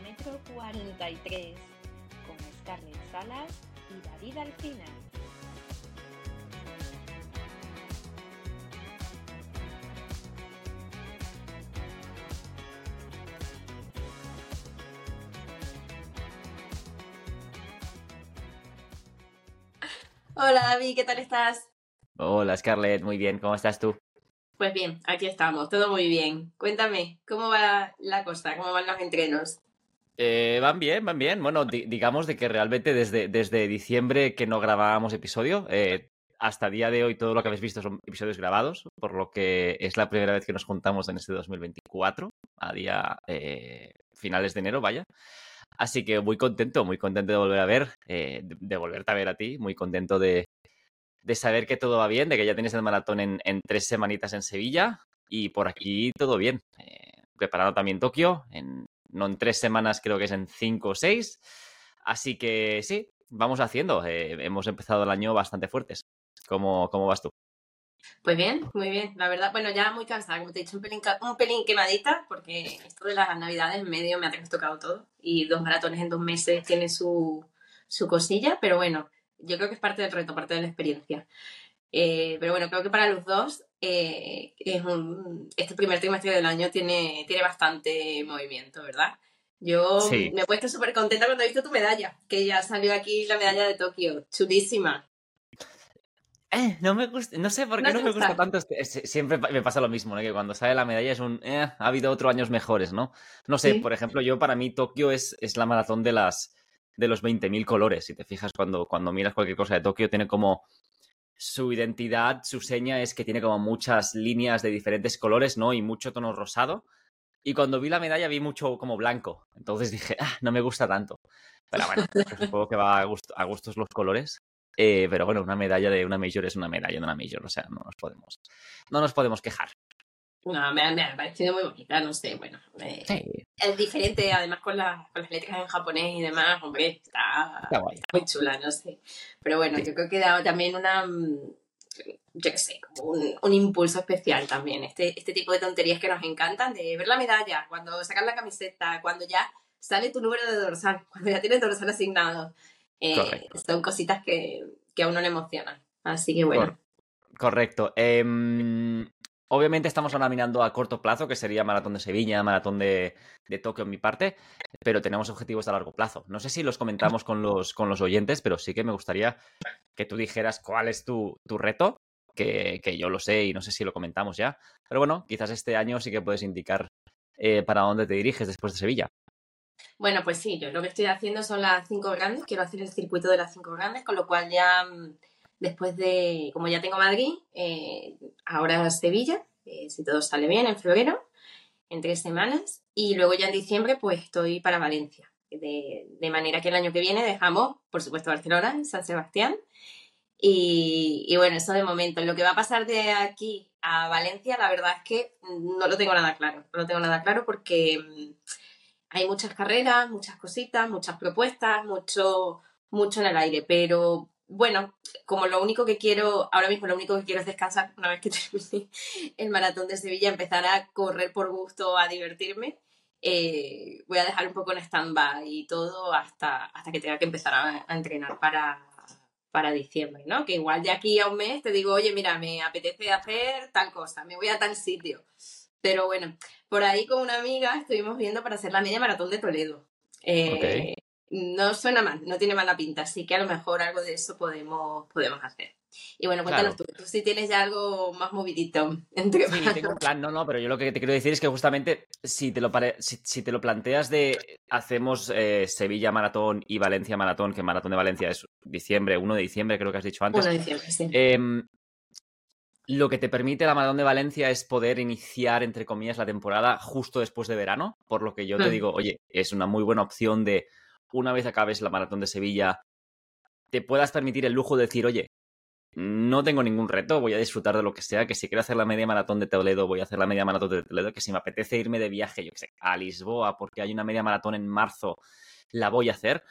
kilómetro 43 con Scarlett Salas y David Alcina. Hola David, ¿qué tal estás? Hola Scarlett, muy bien, ¿cómo estás tú? Pues bien, aquí estamos, todo muy bien. Cuéntame, ¿cómo va la cosa? ¿Cómo van los entrenos? Eh, van bien, van bien. Bueno, digamos de que realmente desde, desde diciembre que no grabábamos episodio, eh, hasta día de hoy todo lo que habéis visto son episodios grabados, por lo que es la primera vez que nos juntamos en este 2024, a día eh, finales de enero, vaya. Así que muy contento, muy contento de volver a ver, de, volverte a ver a ti, muy contento de, de saber que todo va bien, de que ya tienes el maratón en, tres semanitas en Sevilla y por aquí todo bien. Eh, preparado también Tokio, en, no en tres semanas, creo que es en cinco o seis. Así que sí, vamos haciendo. Eh, hemos empezado el año bastante fuertes. ¿Cómo, ¿Cómo vas tú? Pues bien, muy bien. La verdad, bueno, ya muy cansada, como te he dicho, un pelín, un pelín quemadita, porque esto de las navidades en medio me ha tocado todo. Y dos maratones en dos meses tiene su, su cosilla, pero bueno, yo creo que es parte del reto, parte de la experiencia. Eh, pero bueno, creo que para los dos eh, es un, este primer trimestre del año tiene, tiene bastante movimiento, ¿verdad? Yo me he puesto súper contenta cuando he visto tu medalla, que ya salió aquí la medalla de Tokio, chulísima. Eh, no me gusta, no sé por qué no, me gusta tanto. Este, siempre me pasa lo mismo, ¿no? Que cuando sale la medalla es un. Eh, ha habido otros años mejores, ¿no? No sé, por ejemplo, yo para mí Tokio es, es la maratón de las de los 20.000 colores. Si te fijas, cuando, cuando miras cualquier cosa de Tokio, tiene como su identidad, su seña es que tiene como muchas líneas de diferentes colores, ¿no? Y mucho tono rosado. Y cuando vi la medalla vi mucho como blanco. Entonces dije, ah, no me gusta tanto. Pero bueno, supongo que va a, a gustos los colores. Eh, pero bueno, una medalla de una Major es una medalla de una Major. O sea, no nos podemos, no nos podemos quejar. No, me, me, ha parecido muy bonita, no sé, bueno. Es diferente, además con, la, con, las letras en japonés y demás, hombre, está, está, muy chula, no sé. Pero bueno, sí. yo creo que da también una, mm, yo qué sé, como un, un, impulso especial también. Este, este tipo de tonterías que nos encantan, de ver la medalla, cuando sacan la camiseta, cuando ya sale tu número de dorsal, cuando ya tienes dorsal asignado. Eh, son cositas que, que a uno le emocionan. Así que bueno. Correcto. Eh, Obviamente estamos ahora mirando a corto plazo, que sería Maratón de Sevilla, Maratón de, Tokio en mi parte, pero tenemos objetivos a largo plazo. No sé si los comentamos con los, con los oyentes, pero sí que me gustaría que tú dijeras cuál es tu, tu reto, que, que, yo lo sé y no sé si lo comentamos ya. Pero bueno, quizás este año sí que puedes indicar eh, para dónde te diriges después de Sevilla. Bueno, pues sí, yo lo que estoy haciendo son las cinco grandes, quiero hacer el circuito de las cinco grandes, con lo cual ya después de, como ya tengo Madrid, eh, ahora Sevilla, eh, si todo sale bien, en febrero, en tres semanas, y luego ya en diciembre pues estoy para Valencia. De, de manera que el año que viene dejamos, por supuesto, Barcelona, San Sebastián, y, bueno, eso de momento. Lo que va a pasar de aquí a Valencia, la verdad es que no lo tengo nada claro. No lo tengo nada claro porque mm, hay muchas carreras, muchas cositas, muchas propuestas, mucho, mucho en el aire, pero bueno, como lo único que quiero, ahora mismo lo único que quiero es descansar una vez que termine el maratón de Sevilla, empezar a correr por gusto, a divertirme. Eh, voy a dejar un poco en stand-by y todo hasta, hasta que tenga que empezar a, entrenar para, para diciembre, ¿no? Que igual de aquí a un mes te digo, oye, mira, me apetece hacer tal cosa, me voy a tal sitio. Pero bueno, por ahí con una amiga estuvimos viendo para hacer la media maratón de Toledo. Eh, no suena mal, no tiene mala pinta, así que a lo mejor algo de eso podemos, podemos hacer. Y bueno, cuéntanos claro. tú, tú si tienes ya algo más movidito entre Sí, tengo un plan, no, no, pero yo lo que te quiero decir es que justamente si te lo, pare... si, si, te lo planteas de hacemos eh, Sevilla Maratón y Valencia Maratón, que Maratón de Valencia es diciembre, 1 de diciembre creo que has dicho antes. 1 de diciembre, sí. Eh, lo que te permite la Maratón de Valencia es poder iniciar, entre comillas, la temporada justo después de verano, por lo que yo te Hmm. digo, oye, es una muy buena opción de una vez acabes la maratón de Sevilla, te puedas permitir el lujo de decir, oye, no tengo ningún reto, voy a disfrutar de lo que sea, que si quiero hacer la media maratón de Toledo, voy a hacer la media maratón de Toledo, que si me apetece irme de viaje, yo que sé, a Lisboa, porque hay una media maratón en marzo, la voy a hacer.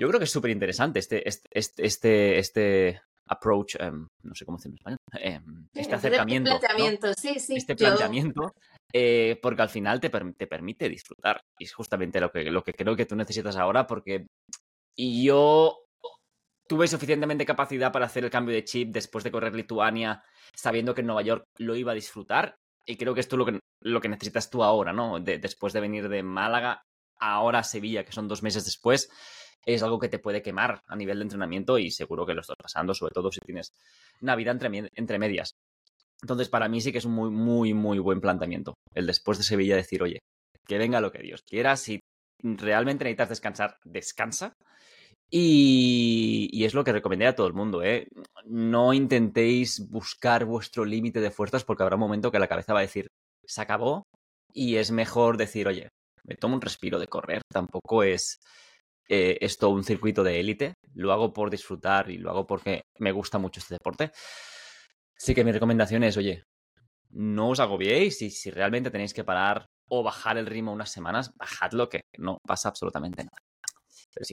Yo creo que es súper interesante este, este, este, este, approach, em, no sé cómo decirlo en español, em, este Este acercamiento, ¿no? planteamiento, sí, sí. este yo- planteamiento, eh, porque al final te, te permite disfrutar. Y es justamente lo que, lo que creo que tú necesitas ahora, porque yo tuve suficientemente capacidad para hacer el cambio de chip después de correr Lituania, sabiendo que en Nueva York lo iba a disfrutar. Y creo que esto es lo que, lo que necesitas tú ahora, ¿no? De- después de venir de Málaga, ahora a Sevilla, que son dos meses después, es algo que te puede quemar a nivel de entrenamiento y seguro que lo estás pasando, sobre todo si tienes Navidad entre, entre medias. Entonces, para mí sí que es un muy, muy, muy buen planteamiento. El después de Sevilla decir, oye, que venga lo que Dios quiera. Si realmente necesitas descansar, descansa. Y, es lo que recomendé a todo el mundo, ¿eh? No intentéis buscar vuestro límite de fuerzas porque habrá un momento que la cabeza va a decir, se acabó. Y es mejor decir, oye, me tomo un respiro de correr. Tampoco es eh, esto un circuito de élite. Lo hago por disfrutar y lo hago porque me gusta mucho este deporte. Así que mi recomendación es, oye, no os agobiéis y si realmente tenéis que parar o bajar el ritmo unas semanas, bajadlo que no pasa absolutamente nada. Pero sí,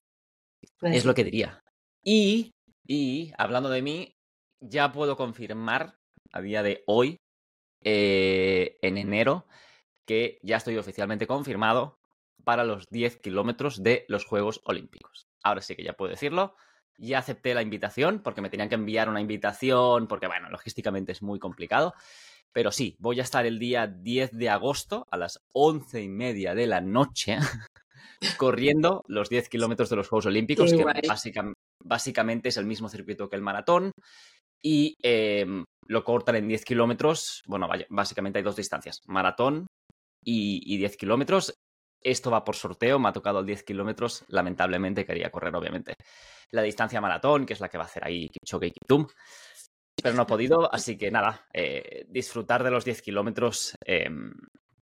Pues es lo que diría. Y, y hablando de mí, ya puedo confirmar a día de hoy, eh, en enero, que ya estoy oficialmente confirmado para los 10 kilómetros de los Juegos Olímpicos. Ahora sí que ya puedo decirlo. Ya acepté la invitación porque me tenían que enviar una invitación, porque bueno, logísticamente es muy complicado. Pero sí, voy a estar el día 10 de agosto a las once y media de la noche corriendo los 10 kilómetros de los Juegos Olímpicos, Qué que básica- básicamente es el mismo circuito que el maratón. Y eh, lo cortan en 10 kilómetros. Bueno, vaya, básicamente hay dos distancias, maratón y, y 10 kilómetros. Esto va por sorteo, me ha tocado el 10 kilómetros. Lamentablemente quería correr, obviamente, la distancia maratón, que es la que va a hacer ahí Kipchoge y Kiptum. Pero no he podido, así que nada, eh, disfrutar de los 10 kilómetros eh,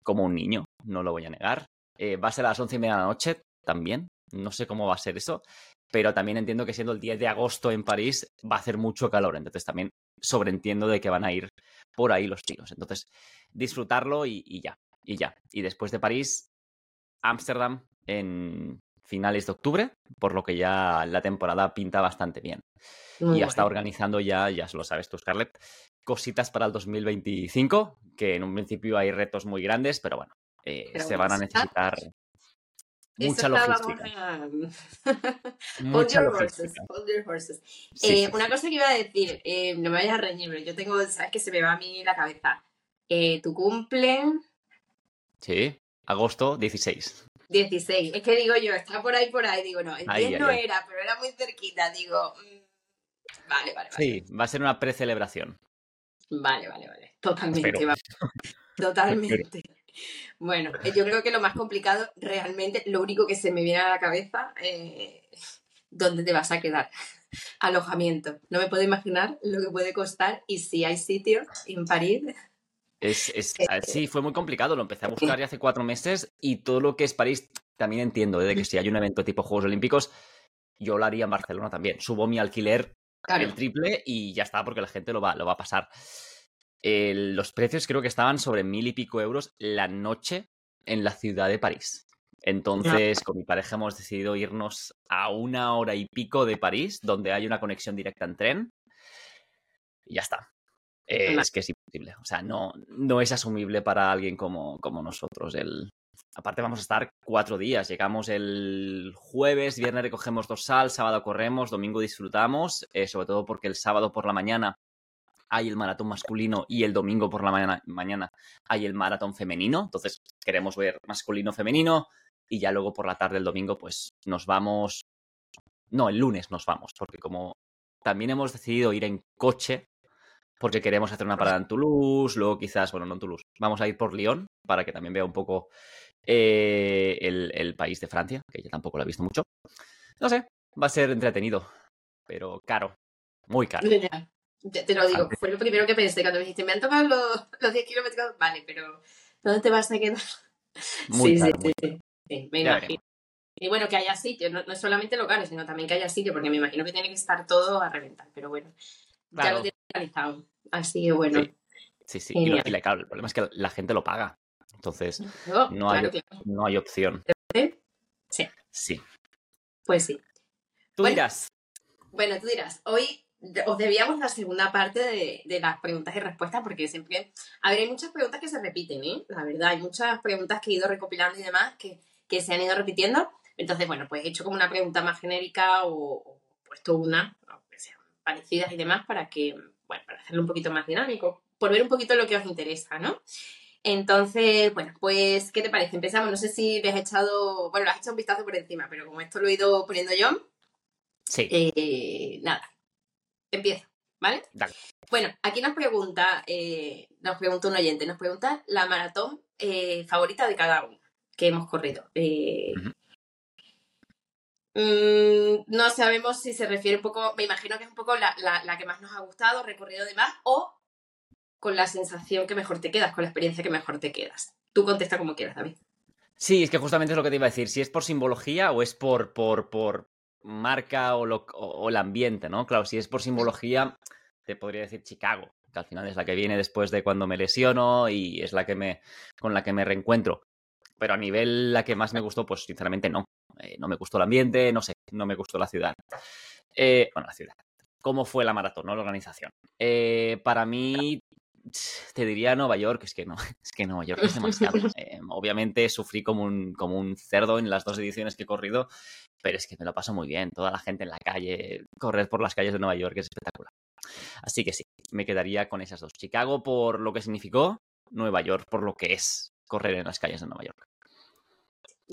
como un niño, no lo voy a negar. Eh, va a ser a las 11 y media de la noche también, no sé cómo va a ser eso, pero también entiendo que siendo el 10 de agosto en París va a hacer mucho calor, entonces también sobreentiendo de que van a ir por ahí los chicos. Entonces, disfrutarlo y, y ya, y ya. Y después de París, Ámsterdam en finales de octubre, por lo que ya la temporada pinta bastante bien. Muy y ya está organizando ya, ya lo sabes tú, Scarlett, cositas para el 2025, que en un principio hay retos muy grandes, pero bueno, eh, Pero se van a necesitar mucha logística. Mucha logística. una cosa que iba a decir, eh, no me vayas a reñir, pero yo tengo, sabes que se me va a mí la cabeza. Eh, tu cumple Sí, agosto 16. 16. Es que digo yo, está por ahí, por ahí. Digo, no, el 10 Ahí, ahí, no ahí. era, pero era muy cerquita. Digo, mm, vale, vale, vale. Sí, va a ser una precelebración. Vale, vale, vale. Totalmente, va. Totalmente. Bueno, eh, yo creo que lo más complicado, realmente, lo único que se me viene a la cabeza, eh, ¿dónde te vas a quedar? Alojamiento. No me puedo imaginar lo que puede costar y si hay sitio en París. Es, es- Eh, ah, sí, fue muy complicado, lo empecé a buscar ya hace cuatro meses y todo lo que es París también entiendo ¿eh? de que si hay un evento tipo Juegos Olímpicos, yo lo haría en Barcelona también. Subo mi alquiler Claro, el triple y ya está, porque la gente lo va, lo va a pasar. Los precios creo que estaban sobre mil y pico euros la noche en la ciudad de París. Entonces, con mi pareja hemos decidido irnos a una hora y pico de París, donde hay una conexión directa en tren. Y ya está. Eh, es que es O sea, no, no es asumible para alguien como, como nosotros. El... Aparte, vamos a estar cuatro días. Llegamos el jueves, viernes recogemos dorsal, sábado corremos, domingo disfrutamos, eh, sobre todo porque el sábado por la mañana hay el maratón masculino y el domingo por la mañana, mañana hay el maratón femenino. Entonces, queremos ver masculino-femenino y ya luego por la tarde el domingo, pues nos vamos. No, el lunes nos vamos, porque como también hemos decidido ir en coche, porque queremos hacer una parada en Toulouse, luego quizás, bueno, no en Toulouse, vamos a ir por Lyon para que también vea un poco eh, el, el país de Francia, que yo tampoco lo he visto mucho. No sé, va a ser entretenido, pero caro, muy caro. ya, ya te lo digo, fue lo primero que pensé cuando me dijiste, me han tocado los, los 10 kilómetros. Vale, pero ¿dónde te vas a quedar? Muy sí, caro, sí, muy sí, sí, sí, me Ya imagino. Y bueno, que haya sitio, no, no solamente locales, sino también que haya sitio, porque me imagino que tiene que estar todo a reventar, pero bueno, ya Claro. lo Así que bueno. Sí. Sí, sí. Y, lo- y la- claro, el problema es que la gente lo paga. Entonces, No, no hay, claro, no hay opción. Sí. Sí. Pues sí. Tú Bueno. dirás. Bueno, tú dirás, hoy os debíamos la segunda parte de, las preguntas y respuestas, porque siempre. A ver, hay muchas preguntas que se repiten, ¿eh? La verdad, hay muchas preguntas que he ido recopilando y demás que, se han ido repitiendo. Entonces, bueno, pues he hecho como una pregunta más genérica o, puesto una, que sean parecidas y demás, para que, bueno, para hacerlo un poquito más dinámico, por ver un poquito lo que os interesa, ¿no? Entonces, bueno, pues, ¿qué te parece? Empezamos. No sé si le has echado, bueno, le has echado un vistazo por encima, pero como esto lo he ido poniendo yo, sí. Eh, nada, empiezo, ¿vale? Bueno, aquí nos pregunta, eh, nos pregunta un oyente, nos pregunta la maratón eh, favorita de cada uno que hemos corrido. Mm, no sabemos si se refiere un poco, me imagino que es un poco la, la que más nos ha gustado, recorrido de más, o con la sensación que mejor te quedas, con la experiencia que mejor te quedas. Tú contesta como quieras, David. Sí, es que justamente es lo que te iba a decir. Si es por simbología o es por, por, por marca o, o, el ambiente, ¿no? Claro, si es por simbología, te podría decir Chicago, que al final es la que viene después de cuando me lesiono y es la que me, con la que me reencuentro. Pero a nivel la que más me gustó, pues sinceramente no. Eh, no me gustó el ambiente, no sé, no me gustó la ciudad. Eh, bueno, la ciudad. ¿Cómo fue la maratón, no? La organización. Eh, para mí, te diría Nueva York, es que no, es que Nueva York es demasiado. Obviamente sufrí como un, como un cerdo en las dos ediciones que he corrido, pero es que me lo paso muy bien. Toda la gente en la calle, correr por las calles de Nueva York es espectacular. Así que sí, me quedaría con esas dos. Chicago por lo que significó, Nueva York por lo que es correr en las calles de Nueva York.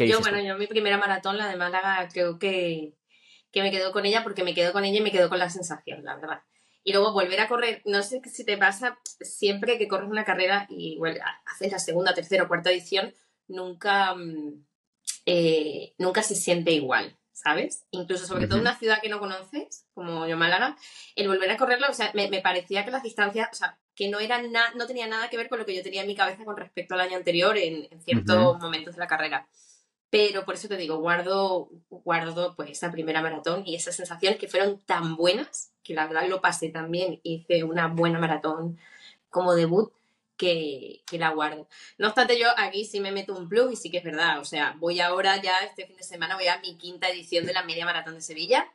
Yo, bueno, yo mi primera maratón, la de Málaga, creo que, que me quedo con ella porque me quedo con ella y me quedo con la sensación, la verdad y luego volver a correr, no sé si te pasa, siempre que corres una carrera y haces la segunda, tercera o cuarta edición, nunca, mm, eh, nunca se siente igual, ¿sabes? Incluso sobre todo en una ciudad que no conoces, como yo Málaga, el volver a correrla, o sea, me, parecía que las distancias, o sea, que no eran no tenía nada que ver con lo que yo tenía en mi cabeza con respecto al año anterior en, ciertos momentos de la carrera. Pero por eso te digo, guardo, guardo pues esa primera maratón y esas sensaciones que fueron tan buenas, que la verdad lo pasé también, hice una buena maratón como debut, que, la guardo. No obstante, yo aquí sí me meto un plus y sí que es verdad. O sea, voy ahora ya este fin de semana, voy a mi quinta edición de la media maratón de Sevilla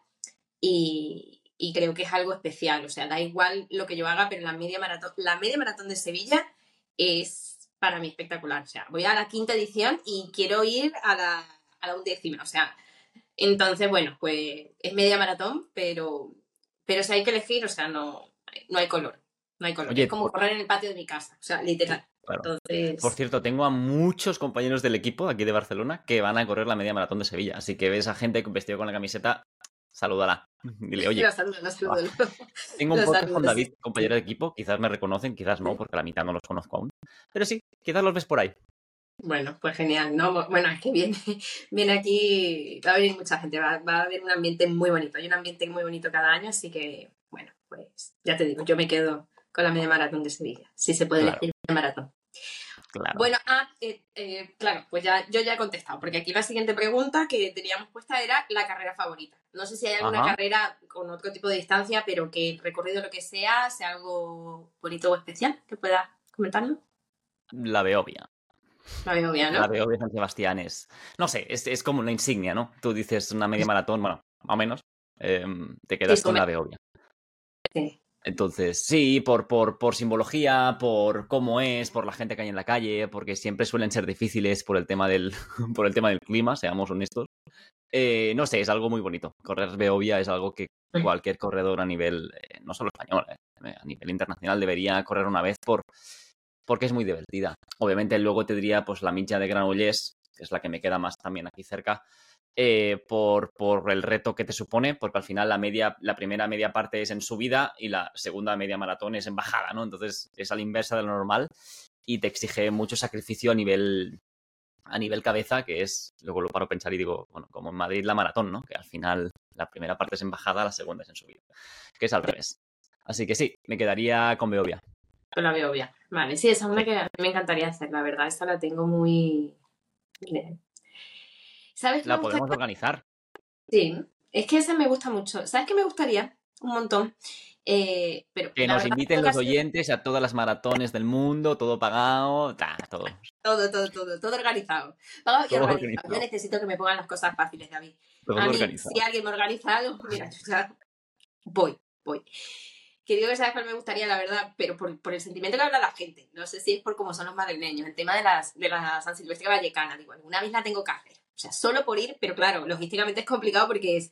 y, y creo que es algo especial. O sea, da igual lo que yo haga, pero la media maratón, la media maratón de Sevilla es para mí espectacular. O sea, voy a la quinta edición y quiero ir a la, a la undécima. O sea, entonces, bueno, pues es media maratón, pero, pero si hay que elegir, o sea, no, no hay color. No hay color. es como correr en el patio de mi casa. O sea, literal. Entonces... Por cierto, tengo a muchos compañeros del equipo aquí de Barcelona que van a correr la media maratón de Sevilla. Así que ves a gente vestido con la camiseta salúdala. Dile, oye. Tengo un podcast con David, compañero de equipo. Quizás me reconocen, quizás no, porque la mitad no los conozco aún. Pero sí, quizás los ves por ahí. Bueno, pues genial, ¿no? Bueno, es que viene, viene aquí, va a venir mucha gente, va, a haber un ambiente muy bonito. Hay un ambiente muy bonito cada año, así que, bueno, pues ya te digo, yo me quedo con la media maratón de Sevilla, si se puede decir maratón. Bueno, ah, eh, eh, claro, pues ya yo ya he contestado, porque aquí la siguiente pregunta que teníamos puesta era la carrera favorita. No sé si hay alguna carrera con otro tipo de distancia, pero que el recorrido lo que sea, sea algo bonito o especial, que pueda comentarlo. La Beovia. La Beovia, ¿no? La Beovia San Sebastián es, no sé, es, como una insignia, ¿no? Tú dices una media maratón, bueno, más o menos, em, te quedas con la Beovia. Sí. Entonces, sí, por, por, por, simbología, por cómo es, por la gente que hay en la calle, porque siempre suelen ser difíciles por el tema del, por el tema del clima, seamos honestos. Eh, no sé, es algo muy bonito. Correr Beovia es algo que cualquier corredor a nivel, eh, no solo español, eh, a nivel internacional debería correr una vez por, porque es muy divertida. Obviamente luego te diría pues la mincha de Granollers, que es la que me queda más también aquí cerca, eh, por, por, el reto que te supone, porque al final la media, la primera media parte es en subida y la segunda media maratón es en bajada, ¿no? Entonces es a la inversa de lo normal y te exige mucho sacrificio a nivel a nivel cabeza, que es, luego lo paro a pensar y digo, bueno, como en Madrid la maratón, ¿no? Que al final la primera parte es en bajada, la segunda es en subida, que es al revés. Así que sí, me quedaría con Beovia. La Beovia. Vale, sí, esa es una que a mí me encantaría hacer, la verdad, esta la tengo muy... ¿Sabes La podemos organizar. Sí, es que esa me gusta mucho. ¿Sabes qué me gustaría? Un montón. Eh, pero que nos inviten los oyentes a todas las maratones del mundo, todo pagado, todo. Todo, todo, todo, todo organizado. Yo necesito que me pongan las cosas fáciles, David. a mí, si alguien me organiza algo, mira, ya voy. voy. Que digo que sabes cuál me gustaría, la verdad, pero por, por, el sentimiento que habla la gente. No sé si es por cómo son los madrileños. El tema de, las, de la San Silvestre Vallecana, digo, alguna vez la tengo que hacer. O sea, solo por ir, pero claro, logísticamente es complicado porque es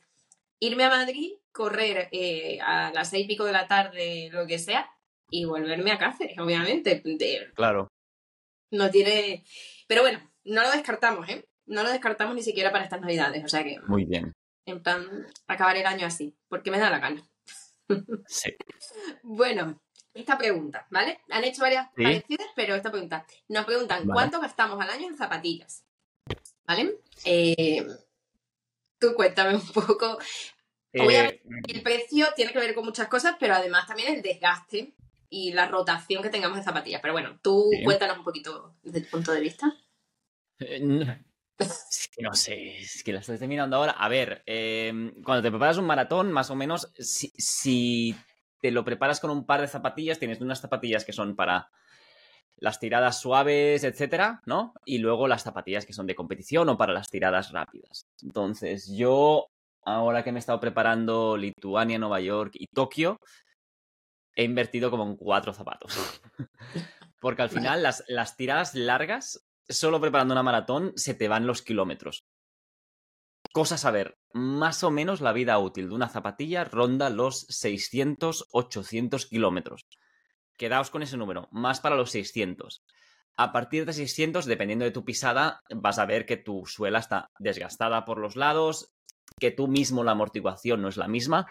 irme a Madrid, correr eh, a las seis y pico de la tarde, lo que sea, y volverme a Cáceres, obviamente. claro. No tiene. Pero bueno, no lo descartamos, ¿eh? No lo descartamos ni siquiera para estas navidades, o sea que. Muy bien. En plan, acabar el año así, porque me da la gana. Sí. bueno, esta pregunta, ¿vale? Han hecho varias parecidas, pero esta pregunta. Nos preguntan, ¿cuánto gastamos al año en zapatillas? ¿Vale? Eh, tú cuéntame un poco. Obviamente, eh, el precio tiene que ver con muchas cosas, pero además también el desgaste y la rotación que tengamos de zapatillas. Pero bueno, tú cuéntanos un poquito desde tu punto de vista. No, es que no sé, es que la estoy terminando ahora. A ver, em, cuando te preparas un maratón, más o menos, si, si, te lo preparas con un par de zapatillas, tienes unas zapatillas que son para las tiradas suaves, etcétera, ¿no? Y luego las zapatillas que son de competición o para las tiradas rápidas. Entonces, yo, ahora que me he estado preparando Lituania, Nueva York y Tokio, he invertido como en cuatro zapatos. Porque al final las, las tiradas largas, solo preparando una maratón, se te van los kilómetros. Cosa a saber, más o menos la vida útil de una zapatilla ronda los 600-800 kilómetros. Quedaos con ese número, más para los 600. A partir de 600, dependiendo de tu pisada, vas a ver que tu suela está desgastada por los lados, que tú mismo la amortiguación no es la misma.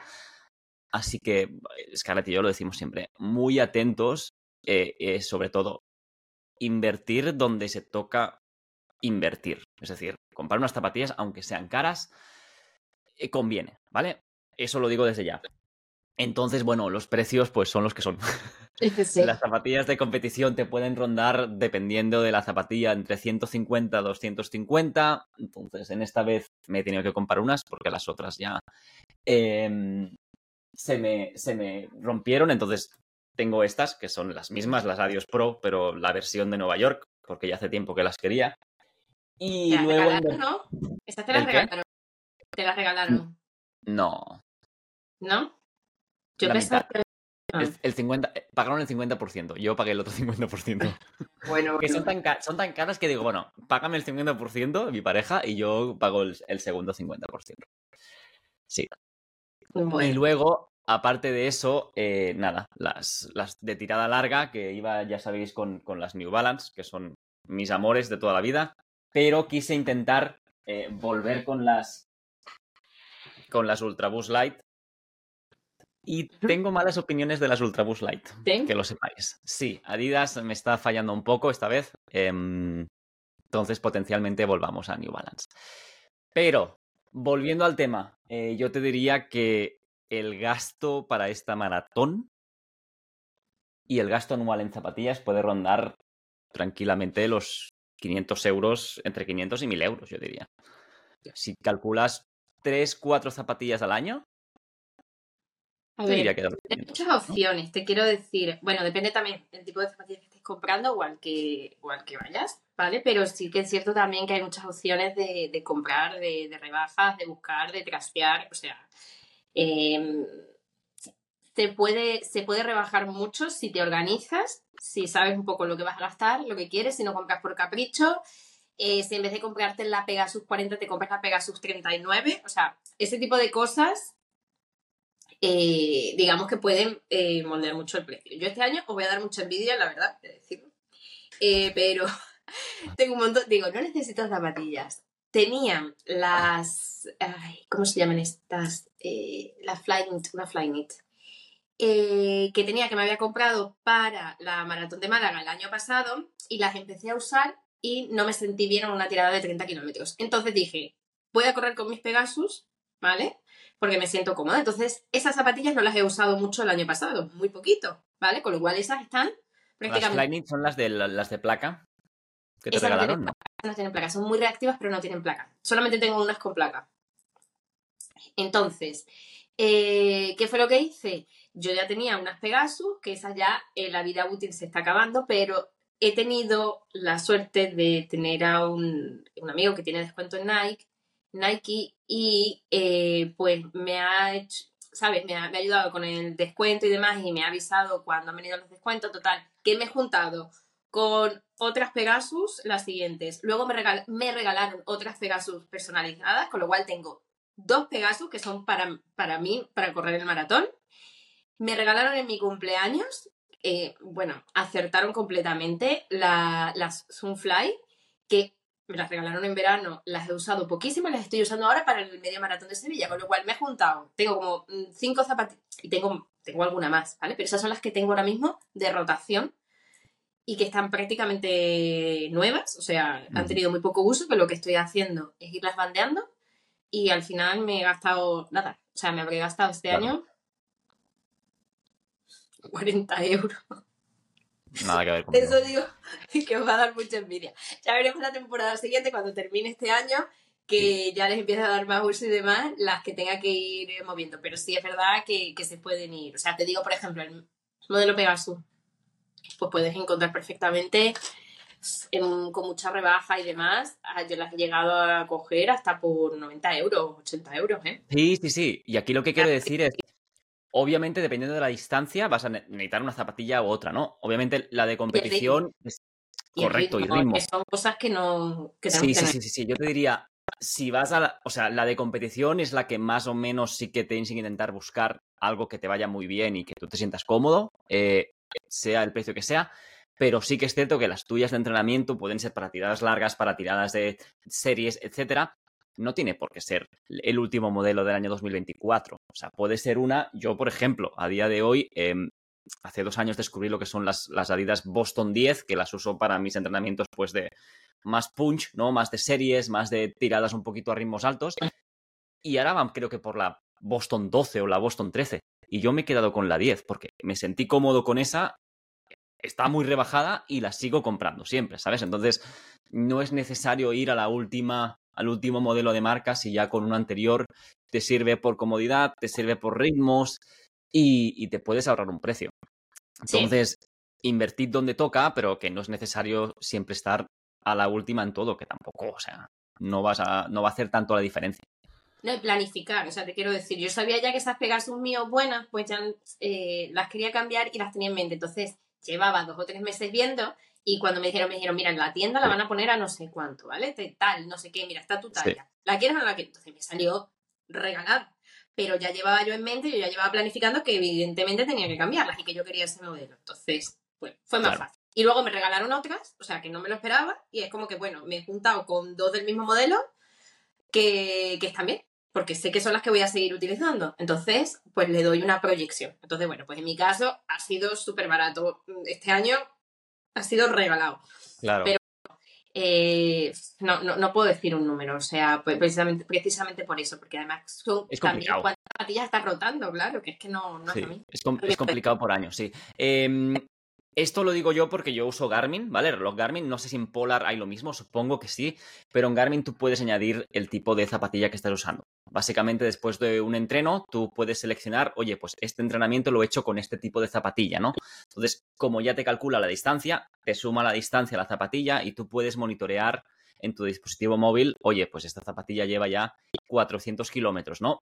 Así que Scarlett y yo lo decimos siempre, muy atentos, eh, eh, sobre todo, invertir donde se toca invertir. Es decir, comprar unas zapatillas, aunque sean caras, eh, conviene, ¿vale? Eso lo digo desde ya. Entonces, bueno, los precios pues son los que son. Las zapatillas de competición te pueden rondar, dependiendo de la zapatilla, entre 150 y 250. Entonces, en esta vez me he tenido que comprar unas porque las otras ya em, se me, se me rompieron, entonces tengo estas, que son las mismas, las Adios Pro, pero la versión de Nueva York, porque ya hace tiempo que las quería. Y ¿Te luego... Regalaron, ¿no? Estas te las regalaron. Te las regalaron. No. ¿No? Yo pensaba que... El, 50, eh, pagaron el 50%, yo pagué el otro 50%. Bueno, que son tan, son tan caras que digo, bueno, págame el 50% mi pareja y yo pago el, el segundo 50%. Sí. Y luego, aparte de eso, eh, nada, las, las, de tirada larga, que iba, ya sabéis, con, con, las New Balance, que son mis amores de toda la vida, pero quise intentar eh, volver con las con las Ultraboost Light. Y tengo malas opiniones de las Ultraboost Light, que lo sepáis. Sí, Adidas me está fallando un poco esta vez. Em, entonces, potencialmente volvamos a New Balance. Pero volviendo al tema, eh, yo te diría que el gasto para esta maratón y el gasto anual en zapatillas puede rondar tranquilamente los 500 euros, entre 500 y 1000 euros, yo diría. Si calculas 3, 4 zapatillas al año, a ver, que hay muchas opciones, te quiero decir. Bueno, depende también del tipo de zapatillas que estés comprando o al que, o al que vayas, ¿vale? Pero sí que es cierto también que hay muchas opciones de, comprar, de, rebajas, de buscar, de trastear. O sea, em, se, puede, se puede rebajar mucho si te organizas, si sabes un poco lo que vas a gastar, lo que quieres, si no compras por capricho. Eh, si en vez de comprarte la Pegasus 40 te compras la Pegasus 39, o sea, ese tipo de cosas eh, digamos que pueden eh, moldear mucho el precio. Yo este año os voy a dar mucha envidia, la verdad, de decirlo. Pero tengo un montón, digo, no necesito zapatillas. Tenía las, ¿cómo se llaman estas? la Flyknit, una Flyknit. que tenía, que me había comprado para la maratón de Málaga el año pasado y las empecé a usar y no me sentí bien en una tirada de 30 kilómetros. Entonces dije, voy a correr con mis Pegasus, ¿vale? porque me siento cómoda. Entonces, esas zapatillas no las he usado mucho el año pasado, muy poquito, ¿vale? Con lo cual esas están prácticamente... Las son las de, las de placa que te regalaron, no, no tienen placa, son muy reactivas pero no tienen placa. Solamente tengo unas con placa. Entonces, eh, ¿qué fue lo que hice? Yo ya tenía unas Pegasus, que esas ya en la vida útil se está acabando, pero he tenido la suerte de tener a un, un amigo que tiene descuento en Nike Nike y eh, pues me ha hecho, ¿sabes? Me ha, me ha ayudado con el descuento y demás y me ha avisado cuando han venido los descuentos. Total, que me he juntado con otras Pegasus, las siguientes. Luego me, regal- me regalaron otras Pegasus personalizadas, con lo cual tengo dos Pegasus que son para, para mí, para correr el maratón. Me regalaron en mi cumpleaños, eh, bueno, acertaron completamente la- las Sunfly, que me las regalaron en verano, las he usado poquísimo, las estoy usando ahora para el medio maratón de Sevilla, con lo cual me he juntado, tengo como mm, cinco zapatillas, y tengo, tengo alguna más, ¿vale? Pero esas son las que tengo ahora mismo de rotación y que están prácticamente nuevas, o sea, han tenido muy poco uso, pero lo que estoy haciendo es irlas bandeando y al final me he gastado nada, o sea, me habré gastado este Claro. año 40 euros. Nada que ver conmigo. Eso digo que os va a dar mucha envidia. Ya veremos la temporada siguiente, cuando termine este año, que ya les empieza a dar más uso y demás, las que tenga que ir eh, moviendo. Pero sí es verdad que, que se pueden ir. O sea, te digo, por ejemplo, el modelo Pegasus, pues puedes encontrar perfectamente en- con mucha rebaja y demás. Yo las he llegado a coger hasta por 90 euros, 80 euros, ¿eh? Sí, sí, sí. Y aquí lo que quiero decir es, obviamente, dependiendo de la distancia, vas a ne- necesitar una zapatilla u otra, ¿no? Obviamente, la de competición es correcto, y ritmo, ritmo. que son cosas que no que Sí, sí, sí, sí. Yo te diría, si vas a la, o sea, la de competición es la que más o menos sí que tienes que intentar buscar algo que te vaya muy bien y que tú te sientas cómodo, eh, sea el precio que sea. Pero sí que es cierto que las tuyas de entrenamiento pueden ser para tiradas largas, para tiradas de series, etcétera. No tiene por qué ser el último modelo del año 2024. O sea, puede ser una. Yo, por ejemplo, a día de hoy, em, hace dos años descubrí lo que son las, las Adidas Boston 10, que las uso para mis entrenamientos, pues de más punch, ¿no? Más de series, más de tiradas un poquito a ritmos altos. Y ahora van, creo que por la Boston 12 o la Boston 13. Y yo me he quedado con la 10 porque me sentí cómodo con esa. Está muy rebajada y la sigo comprando siempre, ¿sabes? Entonces, no es necesario ir a la última, al último modelo de marca si ya con uno anterior te sirve por comodidad, te sirve por ritmos y, y te puedes ahorrar un precio. Sí. Entonces, invertid donde toca, pero que no es necesario siempre estar a la última en todo, que tampoco, o sea, no vas a, no va a hacer tanto la diferencia. No, y planificar, o sea, te quiero decir, yo sabía ya que esas Pegasus míos buenas, pues ya eh, las quería cambiar y las tenía en mente. Entonces, llevaba dos o tres meses viendo y cuando me dijeron, me dijeron, mira, en la tienda la van a poner a no sé cuánto, ¿vale? Te- Tal, no sé qué, mira, está tu talla. ¿La quieres o no la quieres? Entonces me salió regalada. Pero ya llevaba yo en mente, yo ya llevaba planificando que evidentemente tenía que cambiarlas y que yo quería ese modelo. Entonces, pues, fue más Claro. fácil. Y luego me regalaron otras, o sea, que no me lo esperaba y es como que, bueno, me he juntado con dos del mismo modelo que, que están bien porque sé que son las que voy a seguir utilizando. Entonces, pues le doy una proyección. Entonces, bueno, pues en mi caso ha sido súper barato. Este año ha sido regalado. Claro. Pero- Eh, no, no, no puedo decir un número, o sea, pues precisamente, precisamente por eso, porque además son Es también complicado. cuántas zapatillas estás rotando, claro, que es que no, no Sí, es lo mismo. es, com- es complicado por años, sí. Em, esto lo digo yo porque yo uso Garmin, ¿vale? Reloj Garmin. No sé si en Polar hay lo mismo, supongo que sí. Pero en Garmin tú puedes añadir el tipo de zapatilla que estás usando. Básicamente, después de un entreno, tú puedes seleccionar, oye, pues este entrenamiento lo he hecho con este tipo de zapatilla, ¿no? Entonces, como ya te calcula la distancia, te suma la distancia a la zapatilla y tú puedes monitorear en tu dispositivo móvil, oye, pues esta zapatilla lleva ya 400 kilómetros, ¿no?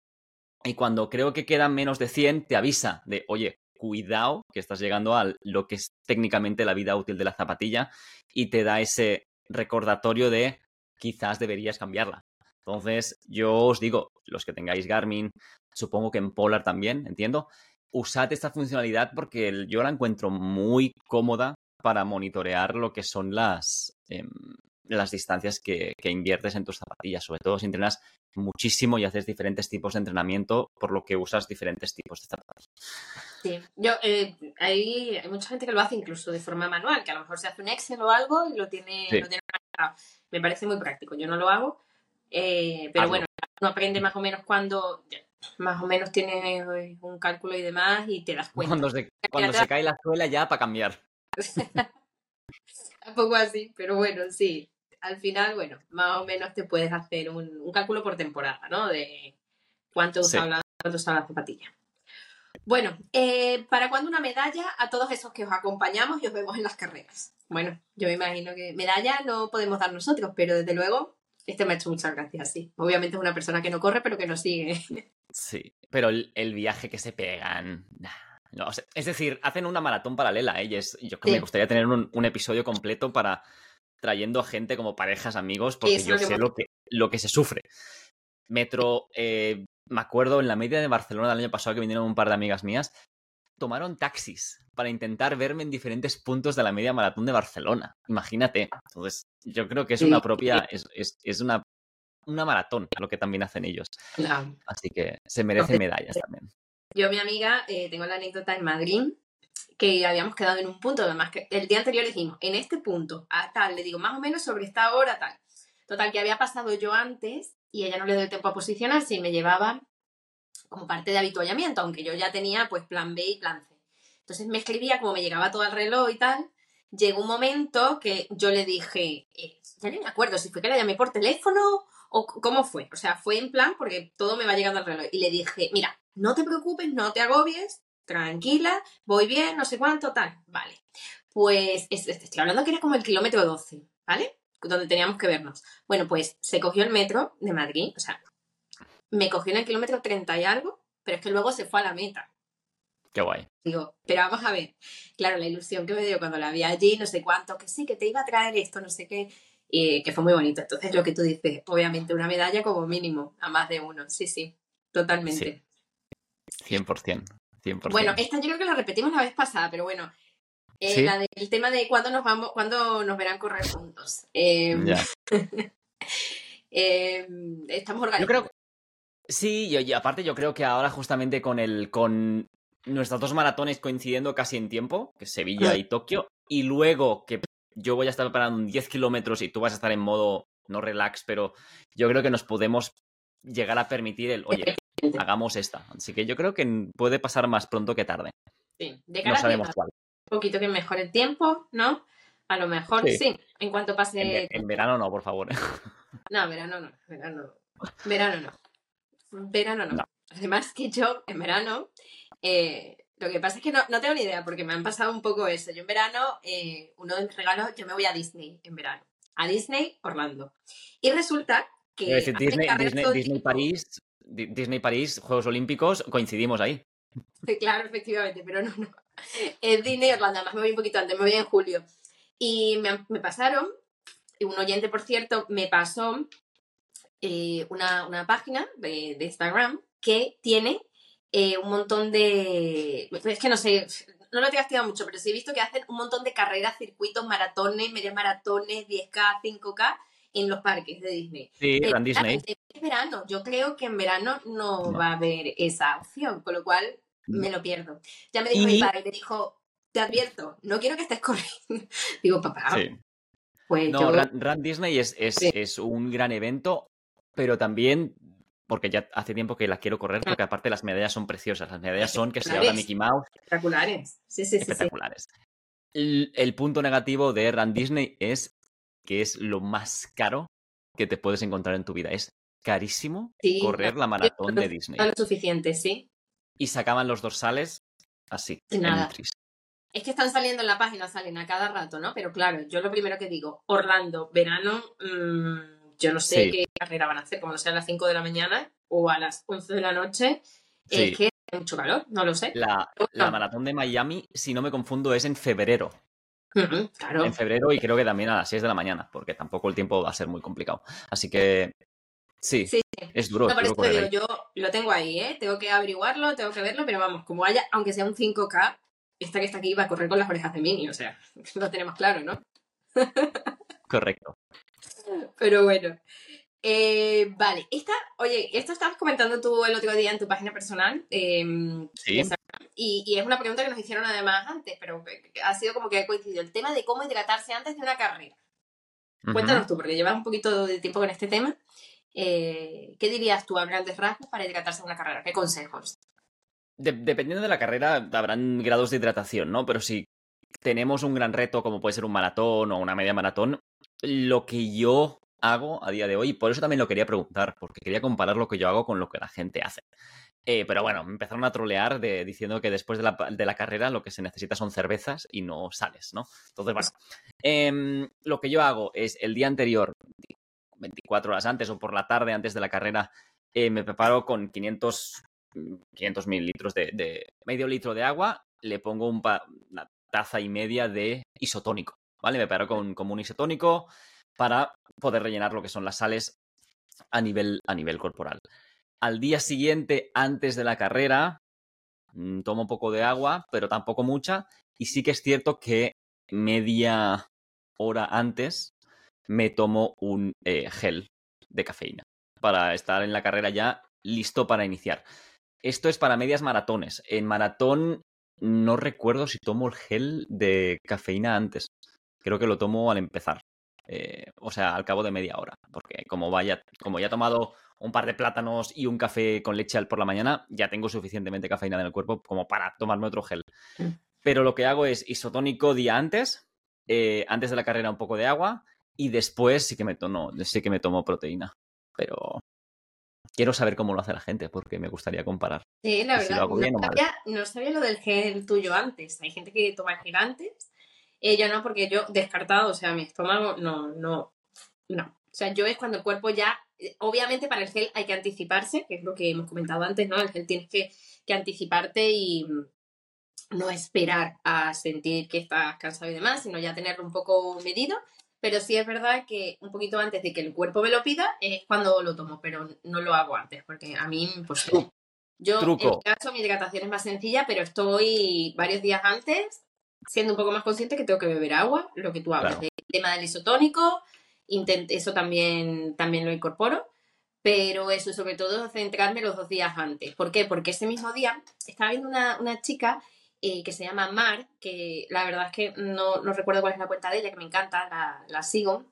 Y cuando creo que quedan menos de 100, te avisa de, oye, cuidado, que estás llegando a lo que es técnicamente la vida útil de la zapatilla y te da ese recordatorio de quizás deberías cambiarla. Entonces, yo os digo, los que tengáis Garmin, supongo que en Polar también, entiendo, usad esta funcionalidad porque yo la encuentro muy cómoda para monitorear lo que son las, em, las distancias que, que inviertes en tus zapatillas, sobre todo si entrenas muchísimo y haces diferentes tipos de entrenamiento, por lo que usas diferentes tipos de zapatillas. Sí, yo, eh, hay, hay mucha gente que lo hace incluso de forma manual, que a lo mejor se hace un Excel o algo y lo tiene, Sí. lo tiene. Me parece muy práctico, yo no lo hago, eh, pero Hazlo. bueno, uno aprende más o menos cuando más o menos tiene eh, un cálculo y demás y te das cuenta. Cuando se, cuando se cae la suela ya para cambiar. Un poco así, pero bueno, sí. Al final, bueno, más o menos te puedes hacer un, un cálculo por temporada, ¿no? De cuánto Sí. usa la, cuánto usa la zapatilla. Bueno, eh, ¿para cuándo una medalla a todos esos que os acompañamos y os vemos en las carreras? Bueno, yo me imagino que medalla no podemos dar nosotros, pero desde luego Este me ha hecho muchas gracias, sí. Obviamente es una persona que no corre, pero que nos sigue. Sí, pero el, el viaje que se pegan. no, o sea, es decir, hacen una maratón paralela, ¿eh? Y es- yo creo que Sí. me gustaría tener un, un episodio completo para trayendo a gente como parejas, amigos, porque yo sé lo que, lo que se sufre. Metro, eh, me acuerdo en la media de Barcelona del año pasado que vinieron un par de amigas mías, tomaron taxis para intentar verme en diferentes puntos de la media maratón de Barcelona. Imagínate. Entonces, yo creo que es una propia, es, es- es una, una maratón lo que también hacen ellos. Así que se merecen medallas también. Yo, mi amiga, eh, tengo la anécdota en Madrid que habíamos quedado en un punto, además que el día anterior dijimos, en este punto, a tal, le digo más o menos sobre esta hora, tal. Total, que había pasado yo antes y ella no le dio tiempo a posicionarse y me llevaba como parte de habituallamiento, aunque yo ya tenía pues plan B y plan C. Entonces me escribía como me llegaba todo el reloj y tal. Llegó un momento que yo le dije, eh, ya ni me acuerdo si fue que la llamé por teléfono o cómo fue. O sea, fue en plan porque todo me va llegando al reloj. Y le dije, mira, no te preocupes, no te agobies, tranquila, voy bien, no sé cuánto, tal. Vale. Pues es- es- estoy hablando que era como el kilómetro 12, ¿vale? Donde teníamos que vernos. Bueno, pues se cogió el metro de Madrid, o sea, me cogió en el kilómetro 30 y algo, pero es que luego se fue a la meta. Qué guay. Digo, pero vamos a ver. Claro, la ilusión que me dio cuando la vi allí, no sé cuánto, que sí, que te iba a traer esto, no sé qué, y que fue muy bonito. Entonces, lo que tú dices, obviamente una medalla como mínimo, a más de uno. Sí, sí, totalmente. 100%. 100%. Bueno, esta yo creo que la repetimos la vez pasada, pero bueno. eh, ¿Sí? La del tema de cuándo nos vamos, cuándo nos verán correr juntos. Eh, Ya. eh, estamos Yo organizados. creo. Sí, y, y aparte yo creo que ahora justamente con el. con nuestras dos maratones coincidiendo casi en tiempo, que es Sevilla y Tokio, y luego que yo voy a estar preparando un 10 kilómetros y tú vas a estar en modo no relax, pero yo creo que nos podemos llegar a permitir el, oye, hagamos esta. Así que yo creo que puede pasar más pronto que tarde. Sí, de No cara a sabemos cuál. un poquito que mejore el tiempo, ¿no? A lo mejor sí, Sí. en cuanto pase. En, en verano no, por favor. No, verano no, verano no. Verano no. Verano no. No. Además que yo, en verano, eh, lo que pasa es que no, no tengo ni idea, porque me han pasado un poco eso. Yo en verano, eh, uno de mis regalos, yo me voy a Disney en verano. A Disney, Orlando. Y resulta que... Decir, Disney, Disney, Disney. París, Disney París, Juegos Olímpicos, coincidimos ahí. Claro, efectivamente, pero no, no. Es Disney Orlando, además me voy un poquito antes, me voy en julio. Y me, me pasaron, y un oyente, por cierto, me pasó eh, una, una página de, Instagram que tiene eh, un montón de... Es que no sé, no lo he investigado mucho, pero sí he visto que hacen un montón de carreras, circuitos, maratones, medias maratones, 10K, 5K en los parques de Disney. Sí, Eh, Ran Disney. Es verano. Yo creo que en verano no, No. va a haber esa opción, con lo cual me lo pierdo. Ya me dijo Y- mi padre, me dijo, te advierto, no quiero que estés corriendo. Digo, papá, Sí. pues No, yo... Run, Run Disney es, es, Sí. es un gran evento, pero también, porque ya hace tiempo que la quiero correr, porque aparte las medallas son preciosas. Las medallas son que se Espectaculares. Mickey Mouse, Espectaculares. Sí, sí, sí. sí. espectaculares. El, el punto negativo de Run Disney es que es lo más caro que te puedes encontrar en tu vida. Es carísimo Sí, correr la maratón de Disney. No lo suficiente, sí. Y sacaban los dorsales así, en. Es que están saliendo en la página, salen a cada rato, ¿no? Pero claro, yo lo primero que digo, Orlando, verano, mm, yo no sé Sí. qué carrera van a hacer, como no sea a las 5 de la mañana o a las 11 de la noche. Sí. Es que hay mucho calor, no lo sé. La, la maratón de Miami, si no me confundo, es en febrero. Claro. en febrero y creo que también a las 6 de la mañana, porque tampoco el tiempo va a ser muy complicado. Así que sí, Sí, es duro, No, duro digo, yo lo tengo ahí, ¿eh? Tengo que averiguarlo, tengo que verlo, pero vamos, como haya, aunque sea un 5K, esta que está aquí va a correr con las orejas de Mini, o sea, lo tenemos claro, ¿no? Correcto. Pero bueno. Eh, vale, esta, oye, esto estabas comentando tú el otro día en tu página personal. eh, Sí. y, y es una pregunta que nos hicieron además antes, pero ha sido como que ha coincidido. El tema de cómo hidratarse antes de una carrera. Cuéntanos tú, porque llevas un poquito de tiempo con este tema. Eh, ¿Qué dirías tú a grandes rasgos para hidratarse en una carrera? ¿Qué consejos? De- dependiendo de la carrera, habrán grados de hidratación, ¿no? Pero si tenemos un gran reto, como puede ser un maratón o una media maratón, lo que yo hago a día de hoy, y por eso también lo quería preguntar, porque quería comparar lo que yo hago con lo que la gente hace. Eh, pero bueno, me empezaron a trolear diciendo que después de la, de la carrera lo que se necesita son cervezas y no sales, ¿no? Entonces, bueno, em, lo que yo hago es el día anterior 24 horas antes o por la tarde antes de la carrera, eh, me preparo con 500, 500 mililitros de, medio litro de agua, le pongo un una taza y media de isotónico, ¿vale? Me preparo con un isotónico para poder rellenar lo que son las sales a nivel, a nivel corporal. Al día siguiente, antes de la carrera, mm, tomo un poco de agua, pero tampoco mucha, y sí que es cierto que media hora antes me tomo un eh, gel de cafeína para estar en la carrera ya listo para iniciar. Esto es para medias maratones. En maratón no recuerdo si tomo el gel de cafeína antes. Creo que lo tomo al empezar. Eh, o sea, al cabo de media hora. Porque como, vaya, como ya he tomado un par de plátanos y un café con leche por la mañana, ya tengo suficientemente cafeína en el cuerpo como para tomarme otro gel. Mm. Pero lo que hago es isotónico día antes, eh, antes de la carrera un poco de agua y después sí que me tomo, sí que me tomo proteína. Pero quiero saber cómo lo hace la gente porque me gustaría comparar. Sí, la verdad, no, sabía, lo del gel tuyo antes. Hay gente que toma gel antes. Eh, yo no, porque yo descartado, o sea, mi estómago no, no, no. O sea, yo es cuando el cuerpo ya, obviamente para el gel hay que anticiparse, que es lo que hemos comentado antes, ¿no? El gel tienes que, que anticiparte y, no esperar a sentir que estás cansado y demás, sino ya tenerlo un poco medido. Pero sí es verdad que un poquito antes de que el cuerpo me lo pida es cuando lo tomo, pero no lo hago antes, porque a mí, pues yo en mi caso mi hidratación es más sencilla, pero estoy varios días antes siendo un poco más consciente que tengo que beber agua, lo que tú hablas, del tema del isotónico, eso también, también lo incorporo, pero eso sobre todo centrarme los dos días antes. ¿Por qué? Porque ese mismo día estaba viendo una, una chica eh, que se llama Mar, que la verdad es que no, no, recuerdo cuál es la cuenta de ella, que me encanta, la, la, sigo.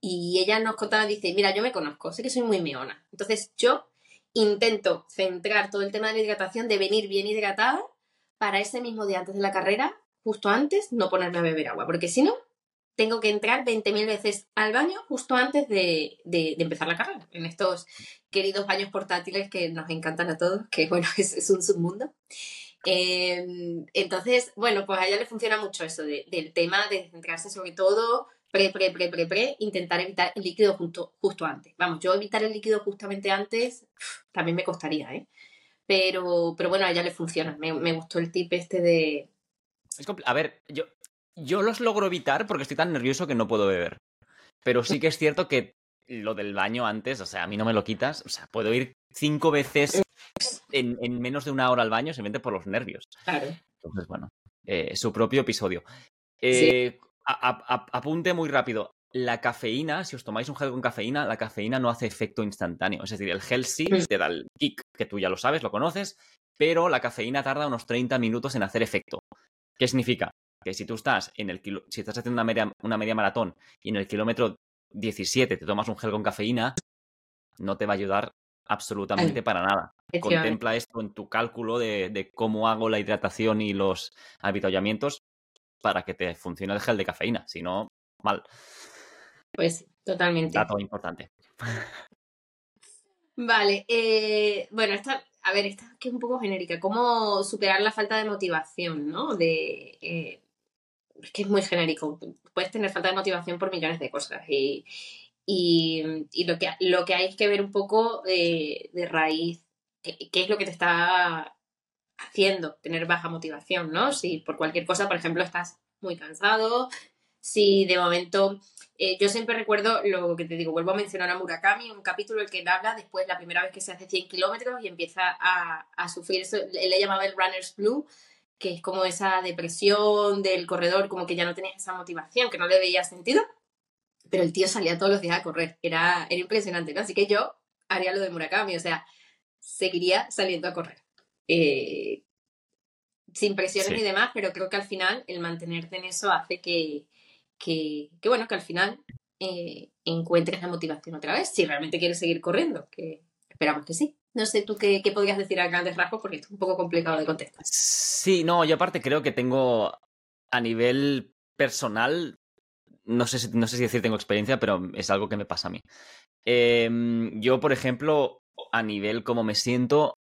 Y ella nos contaba, dice, mira, yo me conozco, sé que soy muy meona. Entonces yo intento centrar todo el tema de la hidratación, de venir bien hidratada, para ese mismo día antes de la carrera, justo antes, no ponerme a beber agua, porque si no, tengo que entrar 20.000 veces al baño justo antes de, empezar la carrera, en estos queridos baños portátiles que nos encantan a todos, que bueno, es, es un submundo. Em, entonces, bueno, pues a ella le funciona mucho eso del tema de centrarse sobre todo pre, pre, pre, pre, pre, intentar evitar el líquido justo, justo antes. Vamos, yo evitar el líquido justamente antes también me costaría, ¿eh? Pero, pero bueno, a ella le funciona. Me, gustó el tip este de... a ver, yo, yo los logro evitar porque estoy tan nervioso que no puedo beber. Pero sí que es cierto que lo del baño antes, o sea, a mí no me lo quitas. O sea, puedo ir cinco veces en, menos de una hora al baño simplemente por los nervios. Claro. Entonces, bueno, eh, su propio episodio. Eh, apunte muy rápido. La cafeína, si os tomáis un gel con cafeína, la cafeína no hace efecto instantáneo. Es decir, el gel sí te da el kick, que tú ya lo sabes, lo conoces, pero la cafeína tarda unos 30 minutos en hacer efecto. ¿Qué significa? Que si tú estás en el si estás haciendo una media, una media maratón y en el kilómetro 17 te tomas un gel con cafeína, no te va a ayudar absolutamente para nada. Contempla esto en tu cálculo de, cómo hago la hidratación y los habituallamientos para que te funcione el gel de cafeína. Si no, mal. Pues totalmente. Dato importante. Vale, eh, bueno, esta, a ver, esta que es un poco genérica. ¿Cómo superar la falta de motivación, no? De, eh, es que es muy genérico. Puedes tener falta de motivación por millones de cosas y, y, lo, que, lo que hay es que ver un poco de, raíz qué, es lo que te está haciendo tener baja motivación, ¿no? Si por cualquier cosa, por ejemplo, estás muy cansado, si de momento... Eh, yo siempre recuerdo lo que te digo, vuelvo a mencionar a Murakami, un capítulo el que habla después, la primera vez que se hace 100 kilómetros y empieza a, a sufrir eso, él le llamaba el runner's blue, que es como esa depresión del corredor, como que ya no tenías esa motivación, que no le veía sentido pero el tío salía todos los días a correr, era, era impresionante, ¿no? Así que yo haría lo de Murakami, o sea, seguiría saliendo a correr. Eh, sin presiones y demás, pero creo que al final el mantenerte en eso hace que, que, bueno, que al final eh, encuentres la motivación otra vez, si realmente quieres seguir corriendo, que esperamos que sí. No sé tú qué, qué podrías decir a grandes rasgos porque es un poco complicado de contestar. Sí, no, yo aparte creo que tengo a nivel personal no sé, si, no sé si decir tengo experiencia, pero es algo que me pasa a mí. Em, yo, por ejemplo, a nivel como me siento,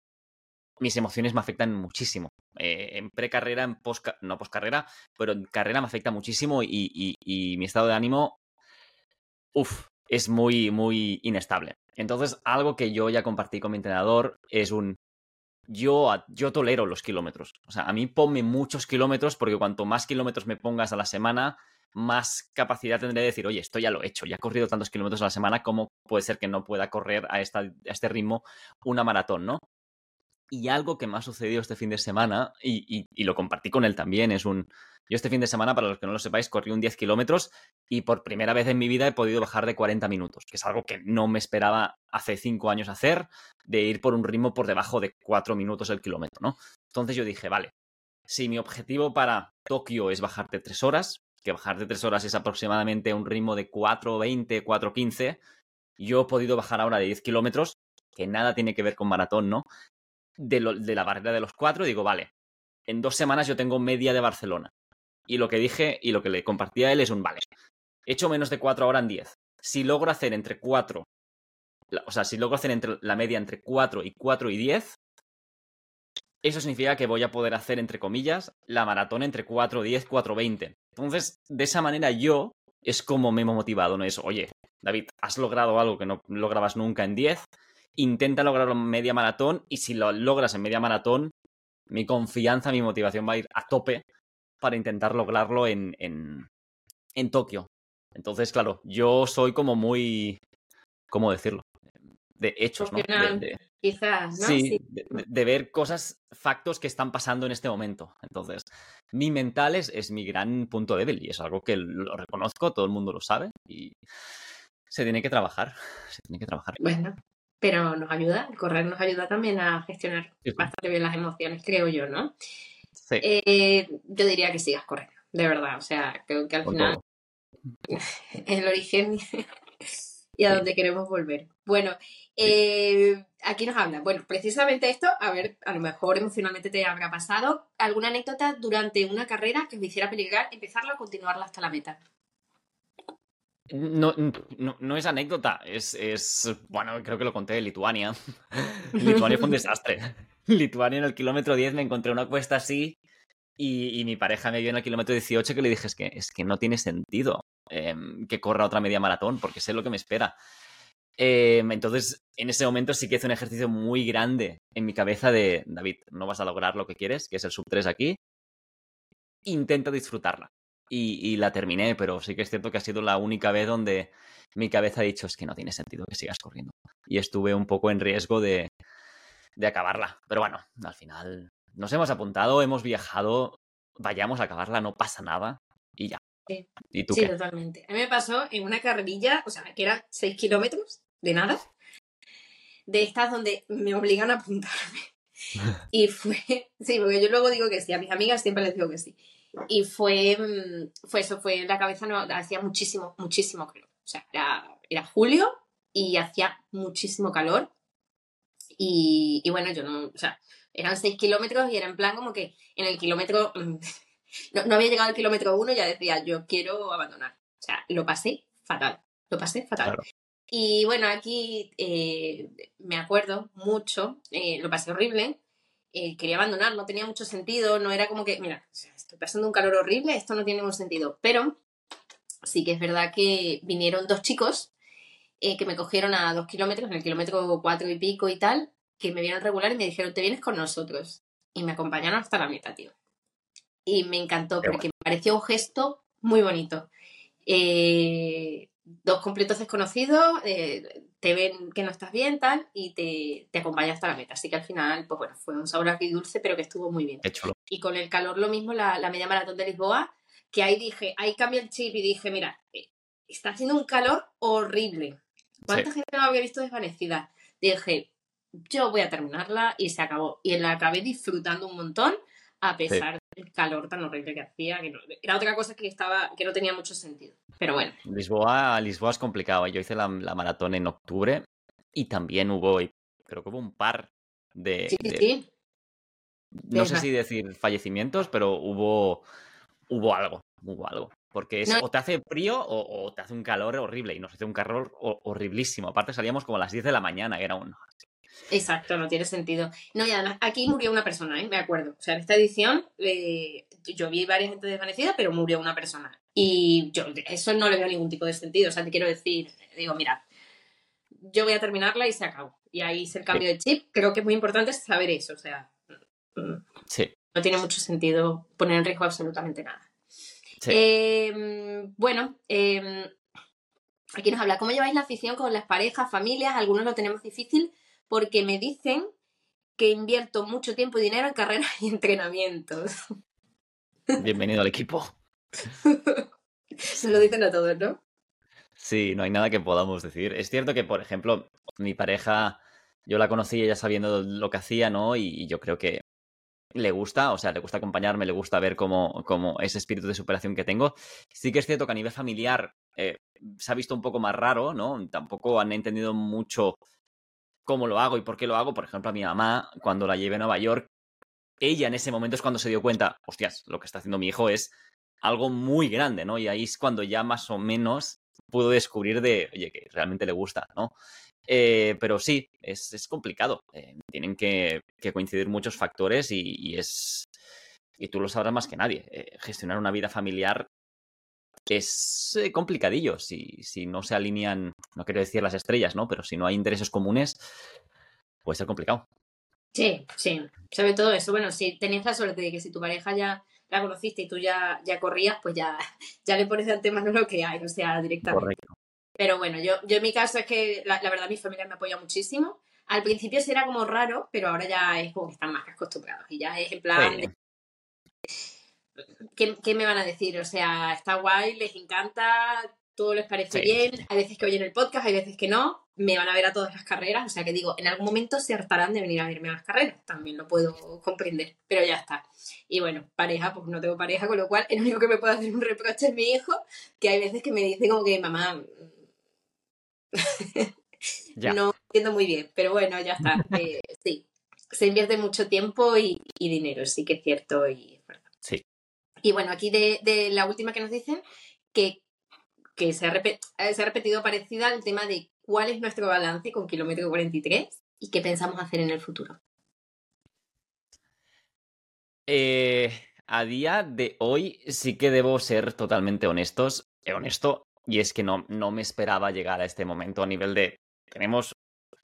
mis emociones me afectan muchísimo. Eh, en precarrera, en post, no postcarrera, pero en carrera me afecta muchísimo y, mi estado de ánimo, uff, es muy, muy inestable. Entonces, algo que yo ya compartí con mi entrenador es un... Yo, yo tolero los kilómetros. O sea, a mí ponme muchos kilómetros porque cuanto más kilómetros me pongas a la semana, más capacidad tendré de decir, oye, esto ya lo he hecho, ya he corrido tantos kilómetros a la semana, ¿cómo puede ser que no pueda correr a, esta, a este ritmo una maratón, no? Y algo que me ha sucedido este fin de semana, y, y, lo compartí con él también, es un... Yo este fin de semana, para los que no lo sepáis, corrí un 10 kilómetros y por primera vez en mi vida he podido bajar de 40 minutos, que es algo que no me esperaba hace 5 años hacer, de ir por un ritmo por debajo de 4 minutos el kilómetro, ¿no? Entonces yo dije, vale, si mi objetivo para Tokio es bajarte 3 horas, que bajarte 3 horas es aproximadamente un ritmo de 4.20, 4.15, yo he podido bajar ahora de 10 kilómetros, que nada tiene que ver con maratón, ¿no? De, de la barrera de los 4, digo, vale, en dos semanas yo tengo media de Barcelona. Y lo que dije y lo que le compartí a él es un vale. He hecho menos de 4 ahora en 10. Si logro hacer entre 4, o sea, si logro hacer entre la media entre 4 y 4 y 10, eso significa que voy a poder hacer, entre comillas, la maratón entre 4, 10, 4, 20. Entonces, de esa manera yo es como me he motivado, no es, oye, David, has logrado algo que no lograbas nunca en 10, intenta lograrlo en media maratón y si lo logras en media maratón, mi confianza, mi motivación va a ir a tope para intentar lograrlo en, en, en Tokio. Entonces, claro, yo soy como muy, ¿cómo decirlo? De hechos, ¿no? quizás, ¿no? Sí, De, ver cosas, factos que están pasando en este momento. Entonces, mi mental es, es, mi gran punto débil y es algo que lo reconozco, todo el mundo lo sabe y se tiene que trabajar, se tiene que trabajar. Bueno, pero nos ayuda, correr nos ayuda también a gestionar bastante bien las emociones, creo yo, ¿no? Sí. Eh, yo diría que sigas corriendo, de verdad, o sea, creo que al final el origen y a donde queremos volver. Bueno, eh, aquí nos habla. Bueno, precisamente esto, a ver, a lo mejor emocionalmente te habrá pasado. ¿Alguna anécdota durante una carrera que os hiciera peligrar empezarla o continuarla hasta la meta? No, no, no, es anécdota, es, es, Bueno, creo que lo conté de Lituania. Lituania fue un desastre. Lituania en el kilómetro 10 me encontré una cuesta así y, y, mi pareja me vio en el kilómetro 18 que le dije es que, es que no tiene sentido eh, que corra otra media maratón porque sé lo que me espera. Eh, entonces, en ese momento sí que hice un ejercicio muy grande en mi cabeza de, David, no vas a lograr lo que quieres, que es el sub 3 aquí. Intenta disfrutarla. Y, y, la terminé, pero sí que es cierto que ha sido la única vez donde mi cabeza ha dicho es que no tiene sentido que sigas corriendo. Y estuve un poco en riesgo de, de acabarla. Pero bueno, al final nos hemos apuntado, hemos viajado, vayamos a acabarla, no pasa nada y ya. Sí, ¿Y tú sí totalmente. A mí me pasó en una carrerilla, o sea, que era 6 kilómetros de nada, de estas donde me obligan a apuntarme. y fue, sí, porque yo luego digo que sí, a mis amigas siempre les digo que sí. Y fue, mm, fue eso, fue la cabeza, no, hacía muchísimo, muchísimo calor. O sea, era, era julio y hacía muchísimo calor. Y, y, bueno, yo no, o sea, eran seis kilómetros y era en plan como que en el kilómetro, no, no había llegado al kilómetro uno y ya decía, yo quiero abandonar. O sea, lo pasé fatal, lo pasé fatal. Y bueno, aquí eh, me acuerdo mucho, eh, lo pasé horrible, eh, quería abandonar, no tenía mucho sentido, no era como que, mira, estoy pasando un calor horrible, esto no tiene ningún sentido, pero sí que es verdad que vinieron dos chicos que me cogieron a dos kilómetros, en el kilómetro cuatro y pico y tal, que me vieron regular y me dijeron, te vienes con nosotros. Y me acompañaron hasta la meta, tío. Y me encantó porque me pareció un gesto muy bonito. Eh, dos completos desconocidos, eh, te ven que no estás bien, tal, y te, te acompaña hasta la meta. Así que al final, pues bueno, fue un sabor aquí dulce, pero que estuvo muy bien. Y con el calor lo mismo, la, la, media maratón de Lisboa, que ahí dije, ahí cambié el chip y dije, mira, eh, está haciendo un calor horrible. ¿Cuánta gente no había visto desvanecida? Dije, yo voy a terminarla y se acabó. Y la acabé disfrutando un montón a pesar del calor tan horrible que hacía, que era otra cosa que estaba, que no tenía mucho sentido. Pero bueno. Lisboa, Lisboa es complicado. Yo hice la, maratón en octubre y también hubo, creo que hubo un par de. Sí, sí. No sé si decir fallecimientos, pero hubo, hubo algo, hubo algo. Porque o te hace frío o, te hace un calor horrible. Y nos hace un calor horriblísimo. Aparte salíamos como a las 10 de la mañana, que era un... Exacto, no tiene sentido. No, y además, aquí murió una persona, ¿eh? me acuerdo. O sea, en esta edición eh, yo vi varias gente desvanecida, pero murió una persona. Y yo eso no le veo ningún tipo de sentido. O sea, te quiero decir, digo, mira, yo voy a terminarla y se acabó. Y ahí es el cambio de chip. Creo que es muy importante saber eso. O sea, sí. no tiene mucho sentido poner en riesgo absolutamente nada. Em, bueno, em, aquí nos habla, ¿cómo lleváis la afición con las parejas, familias? Algunos lo tenemos difícil porque me dicen que invierto mucho tiempo y dinero en carreras y entrenamientos. Bienvenido al equipo. Se lo dicen a todos, ¿no? Sí, no hay nada que podamos decir. Es cierto que, por ejemplo, mi pareja, yo la conocí ella sabiendo lo que hacía, ¿no? Y yo creo que le gusta, o sea, le gusta acompañarme, le gusta ver cómo, cómo ese espíritu de superación que tengo. Sí que es cierto que a nivel familiar eh, se ha visto un poco más raro, ¿no? Tampoco han entendido mucho cómo lo hago y por qué lo hago. Por ejemplo, a mi mamá, cuando la llevé a Nueva York, ella en ese momento es cuando se dio cuenta, hostias, lo que está haciendo mi hijo es algo muy grande, ¿no? Y ahí es cuando ya más o menos pudo descubrir de, oye, que realmente le gusta, ¿no? Eh, pero sí, es, complicado. Eh, tienen que, coincidir muchos factores y, es. Y tú lo sabrás más que nadie. Eh, gestionar una vida familiar es complicadillo. Si, si no se alinean, no quiero decir las estrellas, ¿no? Pero si no hay intereses comunes, puede ser complicado. Sí, sí. Sobre todo eso. Bueno, si tenías la suerte de que si tu pareja ya la conociste y tú ya, ya corrías, pues ya, ya le pones de antemano lo que hay, o sea, directamente. Correcto. Pero bueno, yo, yo en mi caso es que la, verdad mi familia me apoya muchísimo. Al principio sí era como raro, pero ahora ya es como que están más acostumbrados y ya es en plan... ¿Qué, me van a decir? O sea, está guay, les encanta, todo les parece bien. Hay veces que oyen el podcast, hay veces que no. Me van a ver a todas las carreras. O sea que digo, en algún momento se hartarán de venir a verme a las carreras. También lo puedo comprender. Pero ya está. Y bueno, pareja, pues no tengo pareja, con lo cual el único que me puede hacer un reproche es mi hijo, que hay veces que me dice como que mamá, no entiendo muy bien, pero bueno, ya está. Eh, sí, se invierte mucho tiempo y, dinero, sí que es cierto y Sí. Y bueno, aquí de, la última que nos dicen, que, que se, ha eh, se ha repetido parecida al tema de cuál es nuestro balance con kilómetro 43 y qué pensamos hacer en el futuro. Eh, a día de hoy sí que debo ser totalmente honestos, honesto. Y es que no, no me esperaba llegar a este momento a nivel de... Tenemos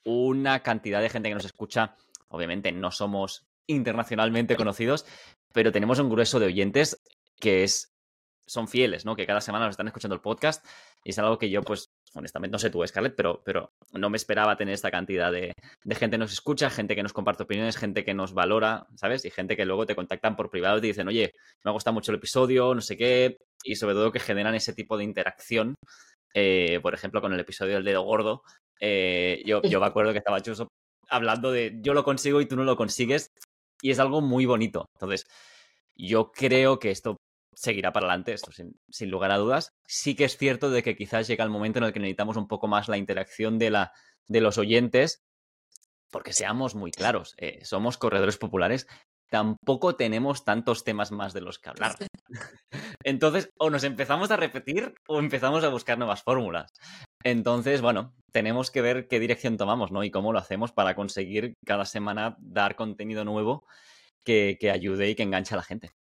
una cantidad de gente que nos escucha. Obviamente no somos internacionalmente conocidos, pero tenemos un grueso de oyentes que es, son fieles, ¿no? Que cada semana nos están escuchando el podcast y es algo que yo, pues, honestamente, no sé tú, Scarlett, pero, pero no me esperaba tener esta cantidad de, de, gente que nos escucha, gente que nos comparte opiniones, gente que nos valora, ¿sabes? Y gente que luego te contactan por privado y te dicen, oye, me ha gustado mucho el episodio, no sé qué, y sobre todo que generan ese tipo de interacción. Eh, por ejemplo, con el episodio del dedo gordo, eh, yo, yo me acuerdo que estaba hablando de yo lo consigo y tú no lo consigues, y es algo muy bonito. Entonces, yo creo que esto seguirá para adelante, esto sin, lugar a dudas. Sí que es cierto de que quizás llega el momento en el que necesitamos un poco más la interacción de, la, de los oyentes, porque seamos muy claros, eh, somos corredores populares, tampoco tenemos tantos temas más de los que hablar. Entonces, o nos empezamos a repetir o empezamos a buscar nuevas fórmulas. Entonces, bueno, tenemos que ver qué dirección tomamos, ¿no? Y cómo lo hacemos para conseguir cada semana dar contenido nuevo que, que ayude y que enganche a la gente.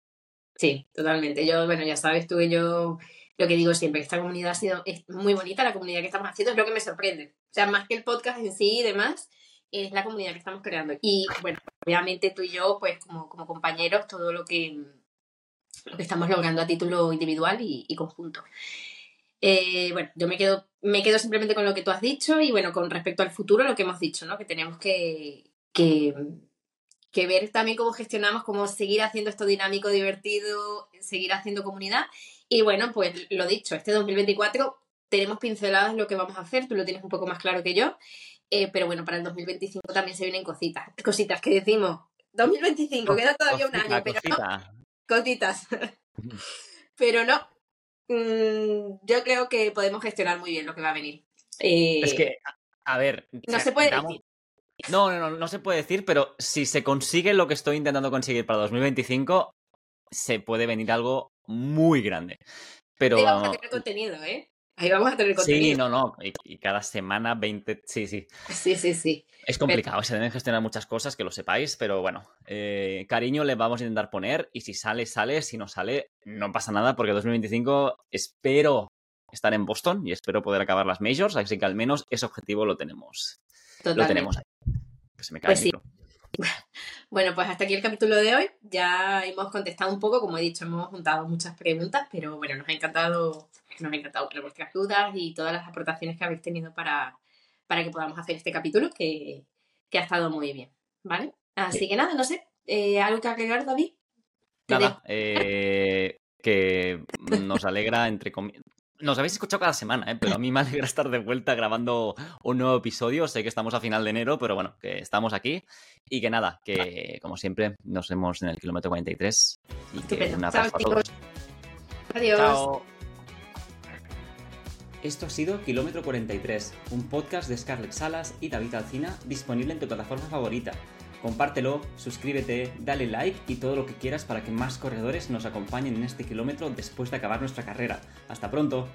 Sí, totalmente. Yo, bueno, ya sabes tú que yo lo que digo siempre, esta comunidad ha sido es muy bonita, la comunidad que estamos haciendo es lo que me sorprende. O sea, más que el podcast en sí y demás, es la comunidad que estamos creando. Y bueno, obviamente tú y yo, pues como, como compañeros, todo lo que, lo que estamos logrando a título individual y, conjunto. Eh, bueno, yo me quedo, me quedo simplemente con lo que tú has dicho y bueno, con respecto al futuro, lo que hemos dicho, ¿no? Que tenemos que, que que ver también cómo gestionamos, cómo seguir haciendo esto dinámico, divertido, seguir haciendo comunidad. Y bueno, pues lo dicho, este 2024 tenemos pinceladas lo que vamos a hacer, tú lo tienes un poco más claro que yo, eh, pero bueno, para el 2025 también se vienen cositas, cositas que decimos, 2025, queda todavía un año, pero no, cositas. pero no, mm, yo creo que podemos gestionar muy bien lo que va a venir. es que, a ver, no se puede decir. No, no, no, no se puede decir, pero si se consigue lo que estoy intentando conseguir para 2025, se puede venir algo muy grande. Pero. vamos a tener contenido, ¿eh? Ahí vamos a tener contenido. Sí, no, no. Y, cada semana 20. Sí, sí. Sí, sí, sí. Es complicado, se deben gestionar muchas cosas, que lo sepáis, pero bueno, eh, cariño le vamos a intentar poner y si sale, sale, si no sale, no pasa nada porque 2025 espero estar en Boston y espero poder acabar las majors, así que al menos ese objetivo lo tenemos. Lo tenemos ahí. Que se me cae pues Bueno, pues hasta aquí el capítulo de hoy. Ya hemos contestado un poco, como he dicho, hemos juntado muchas preguntas, pero bueno, nos ha encantado, nos ha encantado vuestras dudas y todas las aportaciones que habéis tenido para, para que podamos hacer este capítulo, que, ha estado muy bien, ¿vale? Así que nada, no sé, eh, ¿algo que agregar, David? Nada, eh, que nos alegra, entre comillas, nos habéis escuchado cada semana, ¿eh? pero a mí me alegra estar de vuelta grabando un nuevo episodio. Sé que estamos a final de enero, pero bueno, que estamos aquí. Y que nada, que como siempre, nos vemos en el kilómetro 43. Y que un abrazo a todos. Adiós. Chao. Esto ha sido Kilómetro 43, un podcast de Scarlett Salas y David Alcina disponible en tu plataforma favorita. Compártelo, suscríbete, dale like y todo lo que quieras para que más corredores nos acompañen en este kilómetro después de acabar nuestra carrera. Hasta pronto.